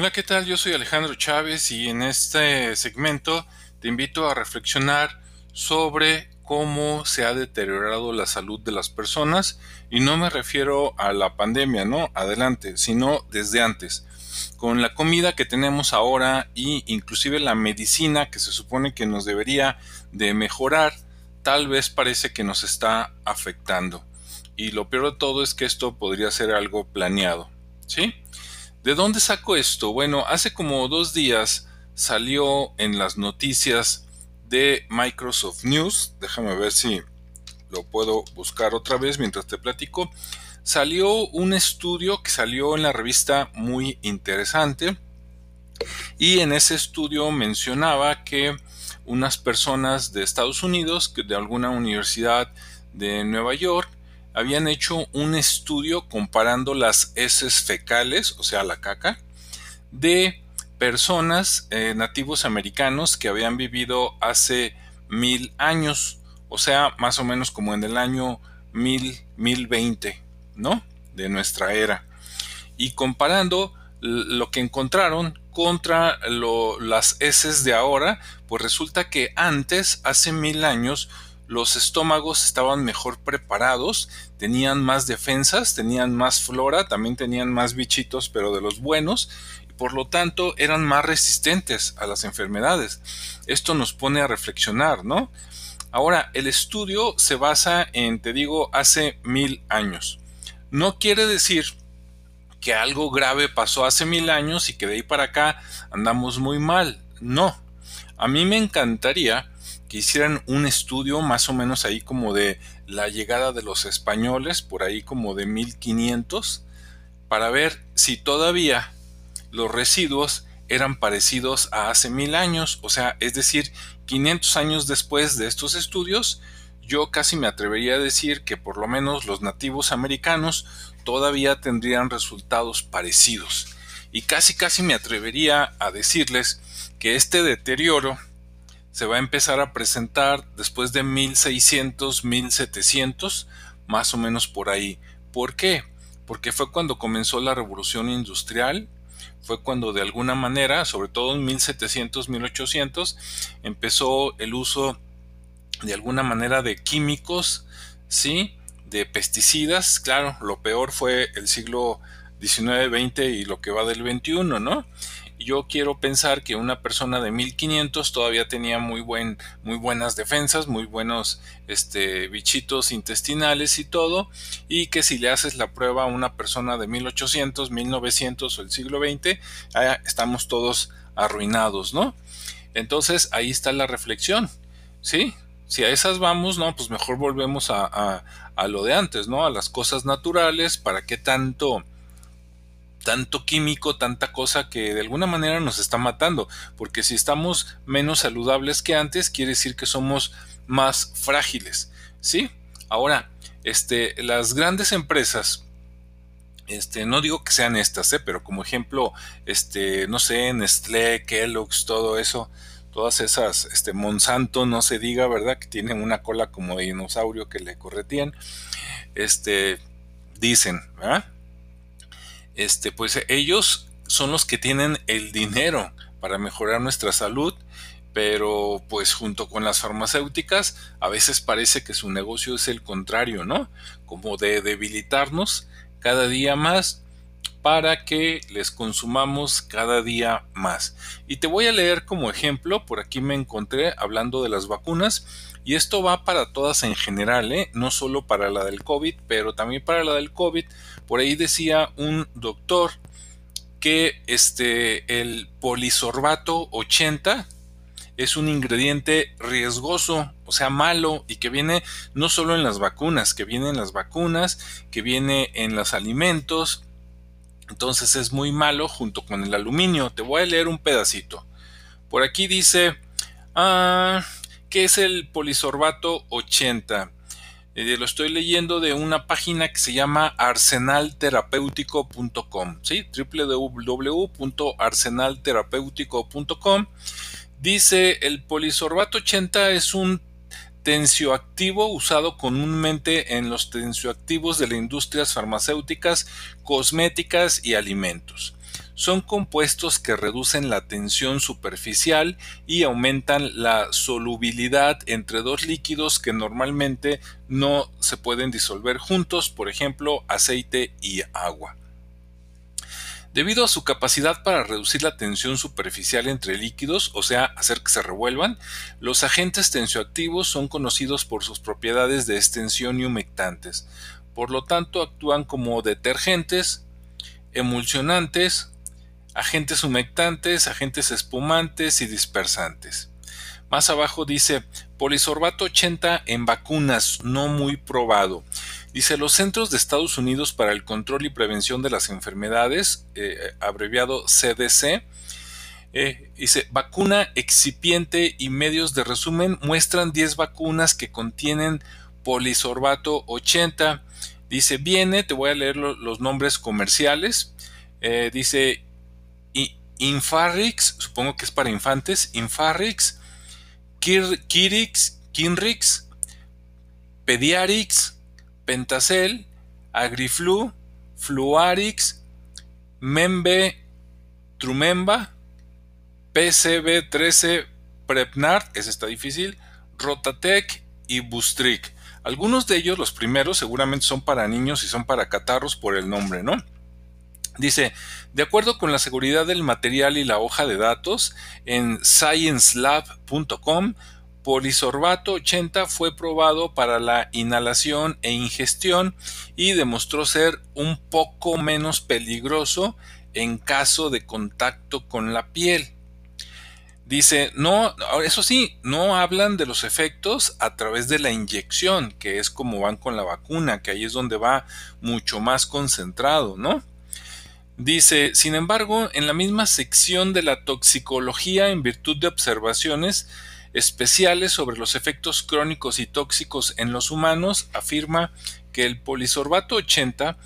Hola, ¿qué tal? Yo soy Alejandro Chávez y en este segmento te invito a reflexionar sobre cómo se ha deteriorado la salud de las personas y no me refiero a la pandemia, ¿no? Adelante, sino desde antes. Con la comida que tenemos ahora y inclusive la medicina que se supone que nos debería de mejorar, tal vez parece que nos está afectando. Y lo peor de todo es que esto podría ser algo planeado, ¿sí? ¿De dónde saco esto? Bueno, hace como dos días salió en las noticias de Microsoft News. Déjame ver si lo puedo buscar otra vez mientras te platico. Salió un estudio que salió en la revista muy interesante. Y en ese estudio mencionaba que unas personas de Estados Unidos, de alguna universidad de Nueva York, habían hecho un estudio comparando las heces fecales, o sea, la caca, de personas eh, nativos americanos que habían vivido hace mil años, o sea, más o menos como en el año mil, mil veinte, ¿no? De nuestra era. Y comparando lo que encontraron contra las heces de ahora, pues resulta que antes, hace mil años, los estómagos estaban mejor preparados, tenían más defensas, tenían más flora, también tenían más bichitos, pero de los buenos, y por lo tanto eran más resistentes a las enfermedades. Esto nos pone a reflexionar, ¿no? Ahora, el estudio se basa en, te digo, hace mil años. No quiere decir que algo grave pasó hace mil años y que de ahí para acá andamos muy mal. No. A mí me encantaría que hicieran un estudio más o menos ahí como de la llegada de los españoles, por ahí como de 1500, para ver si todavía los residuos eran parecidos a hace mil años, o sea, es decir, 500 años después de estos estudios, yo casi me atrevería a decir que por lo menos los nativos americanos todavía tendrían resultados parecidos. Y casi casi me atrevería a decirles que este deterioro se va a empezar a presentar después de 1600, 1700, más o menos por ahí. ¿Por qué? Porque fue cuando comenzó la revolución industrial, fue cuando de alguna manera, sobre todo en 1700, 1800, empezó el uso de alguna manera de químicos, ¿sí? De pesticidas, claro, lo peor fue el siglo XIX, XX y lo que va del XXI, ¿no? Yo quiero pensar que una persona de 1500 todavía tenía muy, buen, muy buenas defensas, muy buenos este, bichitos intestinales y todo, y que si le haces la prueba a una persona de 1800, 1900 o el siglo XX, estamos todos arruinados, ¿no? Entonces ahí está la reflexión, ¿sí? Si a esas vamos, no, pues mejor volvemos a, a, a lo de antes, ¿no? A las cosas naturales, ¿para qué tanto? Tanto químico, tanta cosa que de alguna manera nos está matando, porque si estamos menos saludables que antes, quiere decir que somos más frágiles, ¿sí? Ahora, este, las grandes empresas, este, no digo que sean estas, ¿eh? pero como ejemplo, este, no sé, Nestlé, Kellogg's, todo eso, todas esas, este, Monsanto, no se diga, ¿verdad? Que tienen una cola como de dinosaurio que le corretían, este, dicen, ¿verdad? Este, pues ellos son los que tienen el dinero para mejorar nuestra salud, pero pues junto con las farmacéuticas a veces parece que su negocio es el contrario, ¿no? Como de debilitarnos cada día más para que les consumamos cada día más. Y te voy a leer como ejemplo, por aquí me encontré hablando de las vacunas, y esto va para todas en general, ¿eh? no solo para la del COVID, pero también para la del COVID. Por ahí decía un doctor que este, el polisorbato 80 es un ingrediente riesgoso, o sea, malo, y que viene no solo en las vacunas, que viene en las vacunas, que viene en los alimentos, entonces es muy malo junto con el aluminio. Te voy a leer un pedacito. Por aquí dice, ah, ¿qué es el polisorbato 80? Eh, lo estoy leyendo de una página que se llama arsenalterapéutico.com, ¿sí? www.arsenalterapéutico.com. Dice, el polisorbato 80 es un tensioactivo usado comúnmente en los tensioactivos de las industrias farmacéuticas, cosméticas y alimentos. Son compuestos que reducen la tensión superficial y aumentan la solubilidad entre dos líquidos que normalmente no se pueden disolver juntos, por ejemplo, aceite y agua. Debido a su capacidad para reducir la tensión superficial entre líquidos, o sea, hacer que se revuelvan, los agentes tensioactivos son conocidos por sus propiedades de extensión y humectantes. Por lo tanto, actúan como detergentes, emulsionantes, agentes humectantes, agentes espumantes y dispersantes. Más abajo dice polisorbato 80 en vacunas no muy probado. Dice, los Centros de Estados Unidos para el Control y Prevención de las Enfermedades, eh, abreviado CDC, eh, dice, vacuna excipiente y medios de resumen muestran 10 vacunas que contienen polisorbato 80. Dice, viene, te voy a leer los nombres comerciales. Eh, dice, Infarrix, supongo que es para infantes, Infarrix, Kirix, Kinrix, Pediarix, Pentacel, Agriflu, Fluarix, Membe, Trumemba, PCB13, Prepnard, ese está difícil, Rotatec y Bustric. Algunos de ellos, los primeros, seguramente son para niños y son para catarros por el nombre, ¿no? Dice, de acuerdo con la seguridad del material y la hoja de datos, en sciencelab.com Polisorbato 80 fue probado para la inhalación e ingestión y demostró ser un poco menos peligroso en caso de contacto con la piel. Dice, no, eso sí, no hablan de los efectos a través de la inyección, que es como van con la vacuna, que ahí es donde va mucho más concentrado, ¿no? Dice, sin embargo, en la misma sección de la toxicología, en virtud de observaciones, especiales sobre los efectos crónicos y tóxicos en los humanos, afirma que el polisorbato 80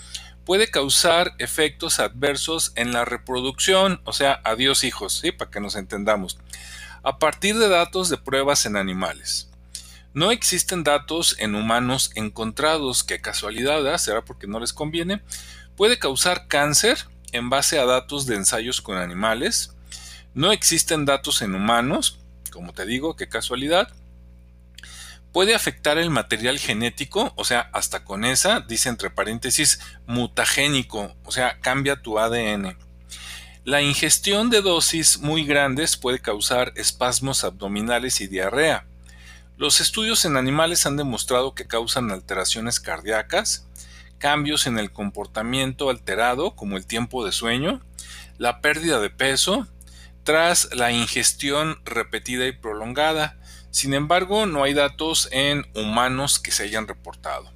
puede causar efectos adversos en la reproducción, o sea, adiós hijos, ¿sí? para que nos entendamos, a partir de datos de pruebas en animales. No existen datos en humanos encontrados que casualidad, será porque no les conviene, puede causar cáncer en base a datos de ensayos con animales. No existen datos en humanos, como te digo, qué casualidad. Puede afectar el material genético, o sea, hasta con esa, dice entre paréntesis, mutagénico, o sea, cambia tu ADN. La ingestión de dosis muy grandes puede causar espasmos abdominales y diarrea. Los estudios en animales han demostrado que causan alteraciones cardíacas, cambios en el comportamiento alterado, como el tiempo de sueño, la pérdida de peso, tras la ingestión repetida y prolongada. Sin embargo, no hay datos en humanos que se hayan reportado.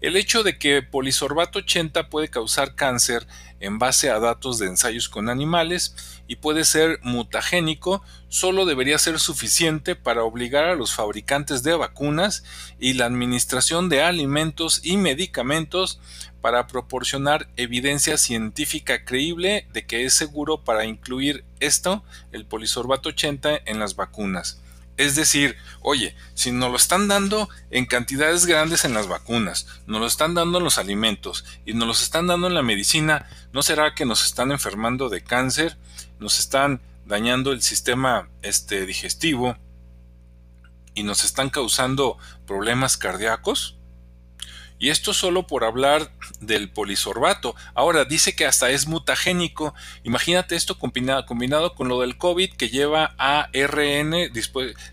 El hecho de que polisorbato 80 puede causar cáncer en base a datos de ensayos con animales y puede ser mutagénico solo debería ser suficiente para obligar a los fabricantes de vacunas y la administración de alimentos y medicamentos para proporcionar evidencia científica creíble de que es seguro para incluir esto, el polisorbato 80, en las vacunas. Es decir, oye, si nos lo están dando en cantidades grandes en las vacunas, nos lo están dando en los alimentos y nos lo están dando en la medicina, ¿no será que nos están enfermando de cáncer? ¿Nos están dañando el sistema este, digestivo y nos están causando problemas cardíacos? Y esto solo por hablar del polisorbato. Ahora dice que hasta es mutagénico. Imagínate esto combinado, combinado con lo del COVID que lleva ARN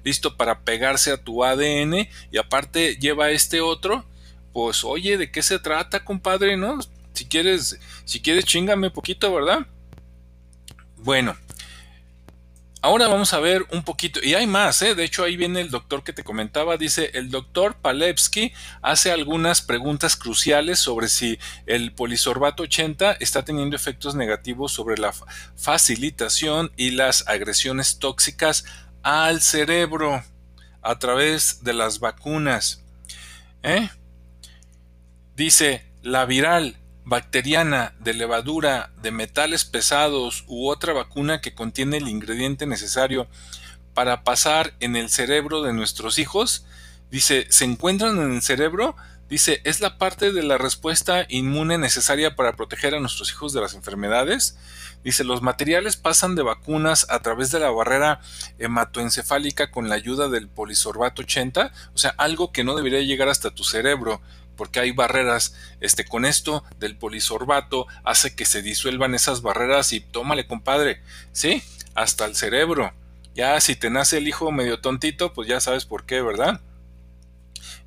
listo para pegarse a tu ADN y aparte lleva este otro. Pues oye, ¿de qué se trata, compadre? ¿No? Si quieres, si quieres, chingame poquito, ¿verdad? Bueno, Ahora vamos a ver un poquito, y hay más, ¿eh? de hecho ahí viene el doctor que te comentaba, dice, el doctor Palevsky hace algunas preguntas cruciales sobre si el polisorbato 80 está teniendo efectos negativos sobre la facilitación y las agresiones tóxicas al cerebro a través de las vacunas. ¿eh? Dice, la viral bacteriana, de levadura, de metales pesados u otra vacuna que contiene el ingrediente necesario para pasar en el cerebro de nuestros hijos, dice, se encuentran en el cerebro, Dice, es la parte de la respuesta inmune necesaria para proteger a nuestros hijos de las enfermedades. Dice, los materiales pasan de vacunas a través de la barrera hematoencefálica con la ayuda del polisorbato 80, o sea, algo que no debería llegar hasta tu cerebro porque hay barreras, este, con esto del polisorbato hace que se disuelvan esas barreras y tómale compadre, ¿sí? Hasta el cerebro. Ya si te nace el hijo medio tontito, pues ya sabes por qué, ¿verdad?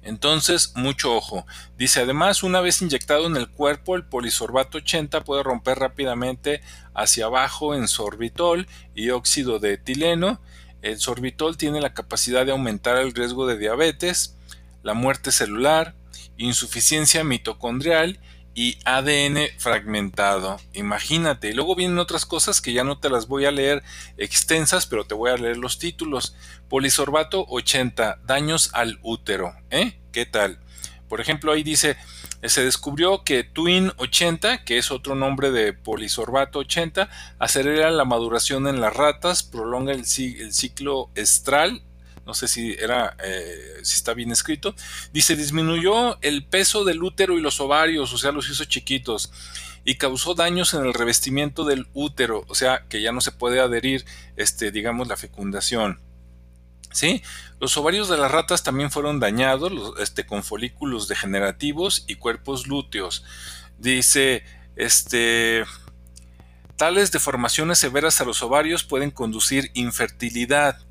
Entonces, mucho ojo. Dice, además, una vez inyectado en el cuerpo, el polisorbato 80 puede romper rápidamente hacia abajo en sorbitol y óxido de etileno. El sorbitol tiene la capacidad de aumentar el riesgo de diabetes, la muerte celular, insuficiencia mitocondrial y ADN fragmentado. Imagínate. Y luego vienen otras cosas que ya no te las voy a leer extensas, pero te voy a leer los títulos. Polisorbato 80, daños al útero. ¿Eh? ¿Qué tal? Por ejemplo, ahí dice, se descubrió que Twin 80, que es otro nombre de polisorbato 80, acelera la maduración en las ratas, prolonga el, el ciclo estral no sé si era, eh, si está bien escrito, dice, disminuyó el peso del útero y los ovarios, o sea, los hizo chiquitos, y causó daños en el revestimiento del útero, o sea, que ya no se puede adherir, este, digamos, la fecundación. ¿Sí? Los ovarios de las ratas también fueron dañados, este, con folículos degenerativos y cuerpos lúteos. Dice, este, tales deformaciones severas a los ovarios pueden conducir infertilidad.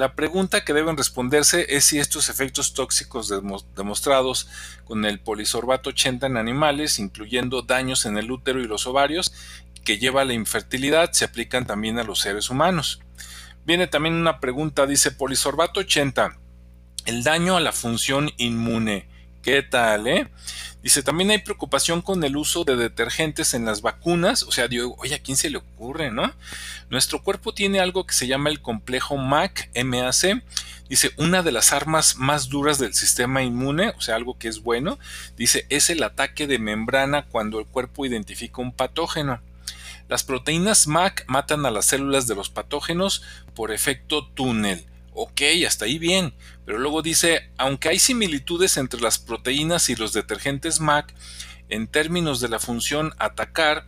La pregunta que deben responderse es si estos efectos tóxicos demostrados con el polisorbato 80 en animales, incluyendo daños en el útero y los ovarios, que lleva a la infertilidad, se aplican también a los seres humanos. Viene también una pregunta, dice polisorbato 80, el daño a la función inmune. ¿Qué tal, eh? Dice, también hay preocupación con el uso de detergentes en las vacunas. O sea, digo, oye, ¿a quién se le ocurre, no? Nuestro cuerpo tiene algo que se llama el complejo MAC, MAC. Dice, una de las armas más duras del sistema inmune, o sea, algo que es bueno, dice, es el ataque de membrana cuando el cuerpo identifica un patógeno. Las proteínas MAC matan a las células de los patógenos por efecto túnel. Ok, hasta ahí bien, pero luego dice, aunque hay similitudes entre las proteínas y los detergentes MAC, en términos de la función atacar,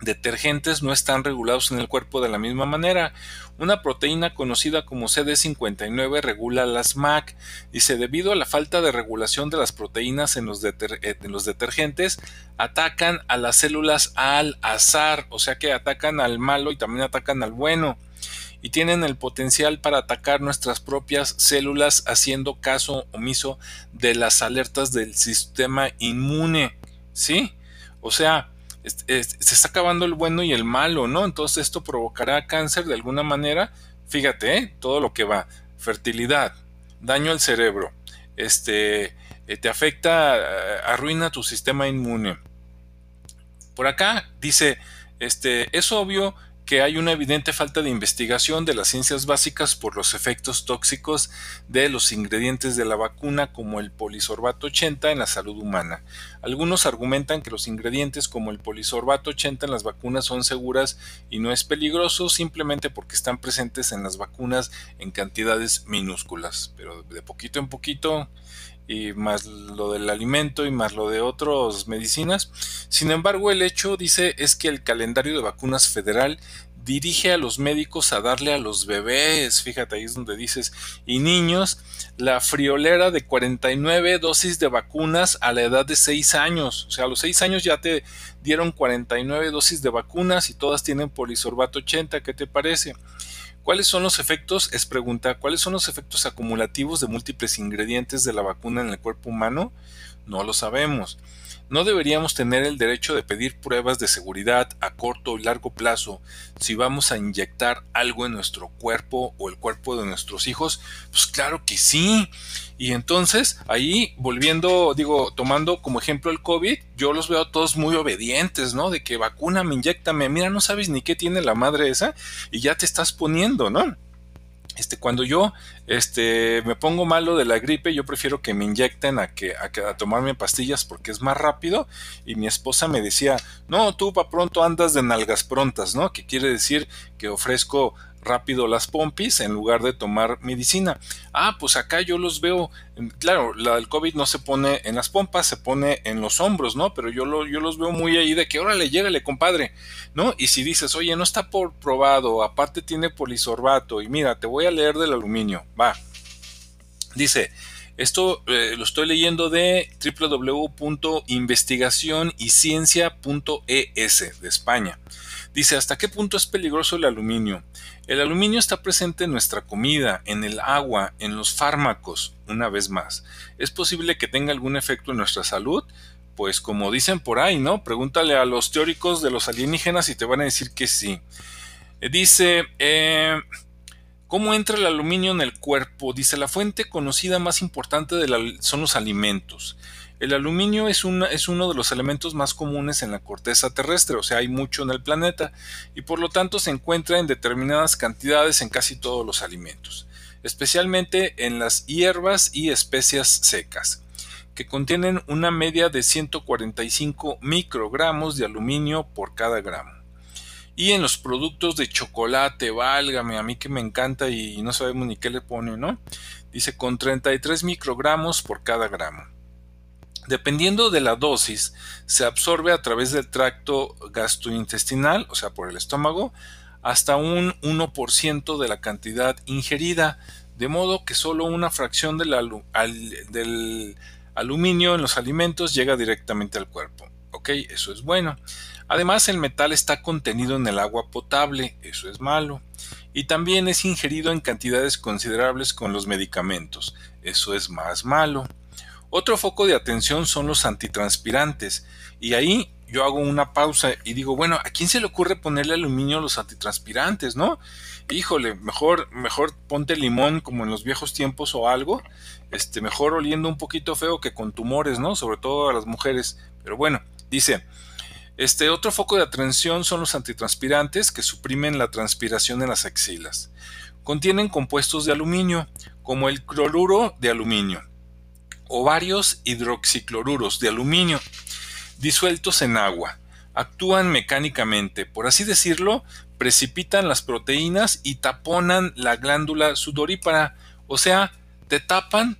detergentes no están regulados en el cuerpo de la misma manera. Una proteína conocida como CD59 regula las MAC. Dice, debido a la falta de regulación de las proteínas en los, en los, detergentes, atacan a las células al azar, o sea que atacan al malo y también atacan al bueno y tienen el potencial para atacar nuestras propias células haciendo caso omiso de las alertas del sistema inmune. ¿Sí? O sea, se está acabando el bueno y el malo, ¿no? Entonces esto provocará cáncer de alguna manera. Fíjate, ¿eh? todo lo que va. Fertilidad, daño al cerebro, este, eh, te afecta, eh, arruina tu sistema inmune. Por acá dice, este, es obvio que hay una evidente falta de investigación de las ciencias básicas por los efectos tóxicos de los ingredientes de la vacuna como el polisorbato 80 en la salud humana. Algunos argumentan que los ingredientes como el polisorbato 80 en las vacunas son seguras y no es peligroso simplemente porque están presentes en las vacunas en cantidades minúsculas, pero de poquito en poquito y más lo del alimento y más lo de otras medicinas. Sin embargo, el hecho, dice, es que el calendario de vacunas federal dirige a los médicos a darle a los bebés, fíjate ahí es donde dices, y niños, la friolera de 49 dosis de vacunas a la edad de 6 años. O sea, a los 6 años ya te dieron 49 dosis de vacunas y todas tienen polisorbato 80, ¿qué te parece? ¿Cuáles son los efectos? Es pregunta, ¿cuáles son los efectos acumulativos de múltiples ingredientes de la vacuna en el cuerpo humano? No lo sabemos. No deberíamos tener el derecho de pedir pruebas de seguridad a corto y largo plazo si vamos a inyectar algo en nuestro cuerpo o el cuerpo de nuestros hijos. Pues claro que sí. Y entonces ahí volviendo, digo, tomando como ejemplo el COVID, yo los veo todos muy obedientes, ¿no? De que vacúname, inyectame, mira, no sabes ni qué tiene la madre esa y ya te estás poniendo, ¿no? Este, cuando yo este, me pongo malo de la gripe, yo prefiero que me inyecten a que, a a tomarme pastillas porque es más rápido. Y mi esposa me decía, no, tú para pronto andas de nalgas prontas, ¿no? Que quiere decir que ofrezco rápido las pompis en lugar de tomar medicina. Ah, pues acá yo los veo, claro, la del COVID no se pone en las pompas, se pone en los hombros, ¿no? Pero yo, lo, yo los veo muy ahí de que, órale, llégale, compadre, ¿no? Y si dices, oye, no está por probado, aparte tiene polisorbato, y mira, te voy a leer del aluminio, va. Dice, esto eh, lo estoy leyendo de www.investigacionyciencia.es de España. Dice, ¿hasta qué punto es peligroso el aluminio? El aluminio está presente en nuestra comida, en el agua, en los fármacos, una vez más. ¿Es posible que tenga algún efecto en nuestra salud? Pues como dicen por ahí, ¿no? Pregúntale a los teóricos de los alienígenas y te van a decir que sí. Eh, dice, eh, ¿Cómo entra el aluminio en el cuerpo? Dice, la fuente conocida más importante son los alimentos. El aluminio es, uno de los elementos más comunes en la corteza terrestre, o sea, hay mucho en el planeta, y por lo tanto se encuentra en determinadas cantidades en casi todos los alimentos, especialmente en las hierbas y especias secas, que contienen una media de 145 microgramos de aluminio por cada gramo. Y en los productos de chocolate, válgame, a mí que me encanta y no sabemos ni qué le pone, ¿no? Dice con 33 microgramos por cada gramo. Dependiendo de la dosis, se absorbe a través del tracto gastrointestinal, o sea, por el estómago, hasta un 1% de la cantidad ingerida, de modo que solo una fracción del, del aluminio en los alimentos llega directamente al cuerpo. Ok, eso es bueno. Además, el metal está contenido en el agua potable, eso es malo, y también es ingerido en cantidades considerables con los medicamentos, eso es más malo. Otro foco de atención son los antitranspirantes, y ahí yo hago una pausa y digo, bueno, ¿a quién se le ocurre ponerle aluminio a los antitranspirantes, no? Híjole, mejor, mejor ponte limón como en los viejos tiempos o algo, este, mejor oliendo un poquito feo que con tumores, ¿no? Sobre todo a las mujeres. Pero bueno, dice, este otro foco de atención son los antitranspirantes que suprimen la transpiración en las axilas. Contienen compuestos de aluminio, como el cloruro de aluminio, o varios hidroxicloruros de aluminio, disueltos en agua. Actúan mecánicamente, por así decirlo, precipitan las proteínas y taponan la glándula sudorípara, o sea, te tapan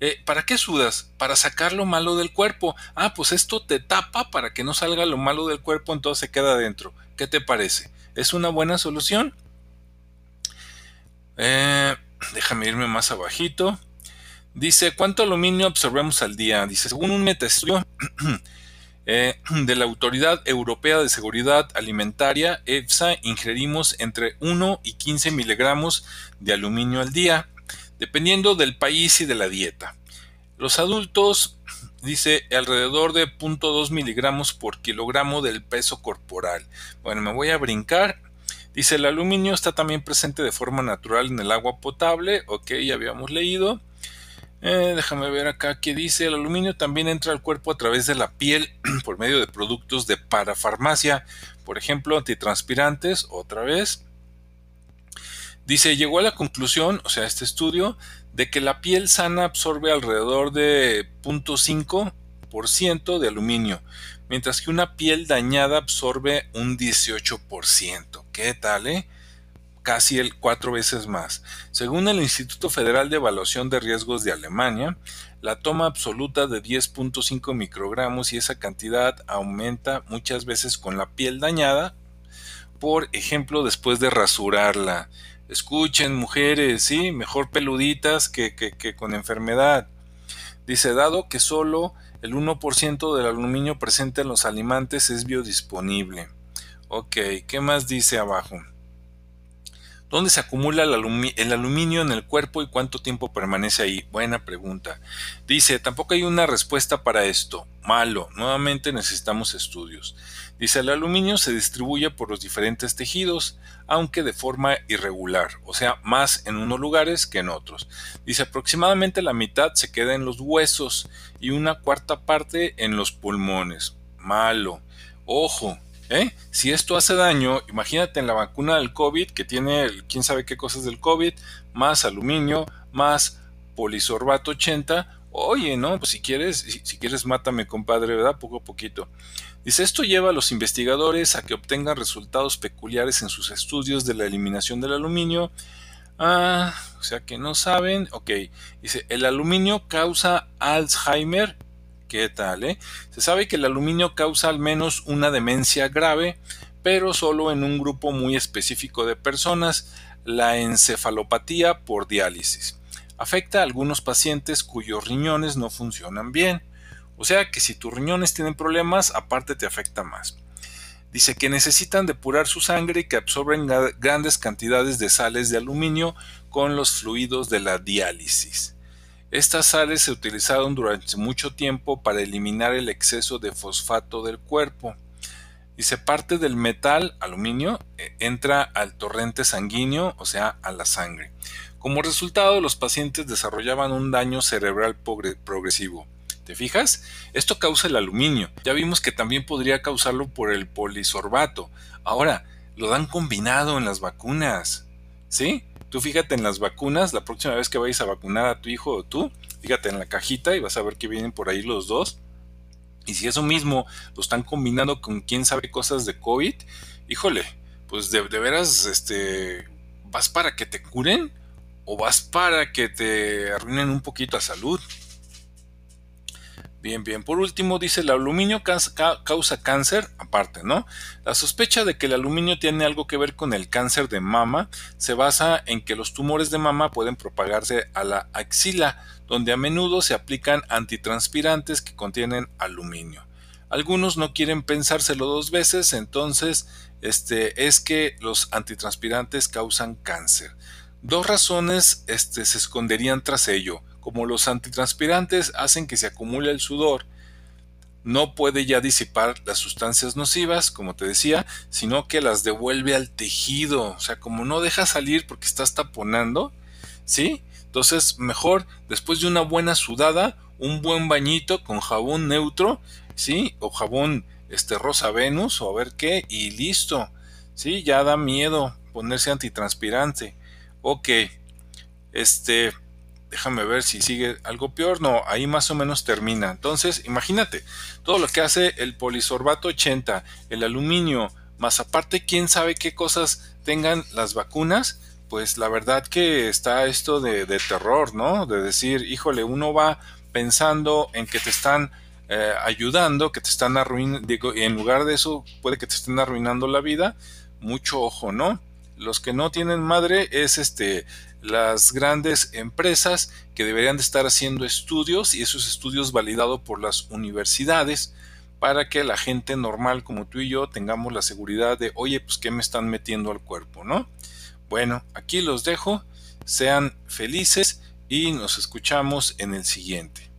eh, ¿Para qué sudas? Para sacar lo malo del cuerpo. Ah, pues esto te tapa para que no salga lo malo del cuerpo, entonces se queda adentro. ¿Qué te parece? ¿Es una buena solución? Eh, déjame irme más abajito. Dice, ¿cuánto aluminio absorbemos al día? Dice, según un metaestudio eh, de la Autoridad Europea de Seguridad Alimentaria, EFSA, ingerimos entre 1 y 15 miligramos de aluminio al día dependiendo del país y de la dieta. Los adultos, dice, alrededor de 0.2 miligramos por kilogramo del peso corporal. Bueno, me voy a brincar. Dice, el aluminio está también presente de forma natural en el agua potable. Ok, ya habíamos leído. Eh, déjame ver acá qué dice. El aluminio también entra al cuerpo a través de la piel por medio de productos de parafarmacia. Por ejemplo, antitranspirantes, otra vez. Dice, llegó a la conclusión, o sea, este estudio, de que la piel sana absorbe alrededor de 0.5% de aluminio, mientras que una piel dañada absorbe un 18%. ¿Qué tal, eh? Casi el cuatro veces más. Según el Instituto Federal de Evaluación de Riesgos de Alemania, la toma absoluta de 10.5 microgramos y esa cantidad aumenta muchas veces con la piel dañada, por ejemplo, después de rasurarla Escuchen, mujeres, sí, mejor peluditas que, que, con enfermedad. Dice, dado que solo el 1% del aluminio presente en los alimentos es biodisponible. Ok, ¿qué más dice abajo? ¿Dónde se acumula el, aluminio en el cuerpo y cuánto tiempo permanece ahí? Buena pregunta. Dice, tampoco hay una respuesta para esto. Malo, nuevamente necesitamos estudios. Dice, el aluminio se distribuye por los diferentes tejidos, aunque de forma irregular, o sea, más en unos lugares que en otros. Dice, aproximadamente la mitad se queda en los huesos y una cuarta parte en los pulmones. Malo. Ojo, ¿Eh? Si esto hace daño, imagínate en la vacuna del COVID que tiene quién sabe qué cosas del COVID, más aluminio, más polisorbato 80, Oye, no, pues si quieres, si, si quieres, mátame, compadre, ¿verdad? Poco a poquito. Dice, esto lleva a los investigadores a que obtengan resultados peculiares en sus estudios de la eliminación del aluminio. Ah, o sea que no saben. Ok, dice, el aluminio causa Alzheimer. ¿Qué tal, eh? Se sabe que el aluminio causa al menos una demencia grave, pero solo en un grupo muy específico de personas, la encefalopatía por diálisis. Afecta a algunos pacientes cuyos riñones no funcionan bien. O sea que si tus riñones tienen problemas, aparte te afecta más. Dice que necesitan depurar su sangre y que absorben grandes cantidades de sales de aluminio con los fluidos de la diálisis. Estas sales se utilizaron durante mucho tiempo para eliminar el exceso de fosfato del cuerpo. Dice parte del metal, aluminio, e, entra al torrente sanguíneo, o sea, a la sangre. Como resultado, los pacientes desarrollaban un daño cerebral progresivo. ¿Te fijas? Esto causa el aluminio. Ya vimos que también podría causarlo por el polisorbato. Ahora, lo dan combinado en las vacunas. ¿Sí? Tú fíjate en las vacunas, la próxima vez que vayas a vacunar a tu hijo o tú, fíjate en la cajita y vas a ver que vienen por ahí los dos. Y si eso mismo lo están combinando con quién sabe cosas de COVID, híjole, pues de, veras, este, ¿vas para que te curen o vas para que te arruinen un poquito la salud? Bien, bien. Por último, dice el aluminio causa cáncer, aparte, ¿no? La sospecha de que el aluminio tiene algo que ver con el cáncer de mama se basa en que los tumores de mama pueden propagarse a la axila, donde a menudo se aplican antitranspirantes que contienen aluminio. Algunos no quieren pensárselo dos veces, entonces este, es que los antitranspirantes causan cáncer. Dos razones este, se esconderían tras ello como los antitranspirantes hacen que se acumule el sudor, no puede ya disipar las sustancias nocivas, como te decía, sino que las devuelve al tejido. O sea, como no deja salir porque estás taponando, ¿sí? Entonces, mejor después de una buena sudada, un buen bañito con jabón neutro, ¿sí? O jabón este rosa Venus o a ver qué y listo. ¿Sí? Ya da miedo ponerse antitranspirante. Ok. Este, déjame ver si sigue algo peor. No, ahí más o menos termina. Entonces, imagínate, todo lo que hace el polisorbato 80, el aluminio, más aparte, quién sabe qué cosas tengan las vacunas, pues la verdad que está esto de, terror, ¿no? De decir, híjole, uno va pensando en que te están eh, ayudando, que te están arruinando, digo, en lugar de eso puede que te estén arruinando la vida, mucho ojo, ¿no? Los que no tienen madre es este las grandes empresas que deberían de estar haciendo estudios y esos estudios validados por las universidades para que la gente normal como tú y yo tengamos la seguridad de, oye, pues qué me están metiendo al cuerpo, ¿no? Bueno, aquí los dejo, sean felices y nos escuchamos en el siguiente.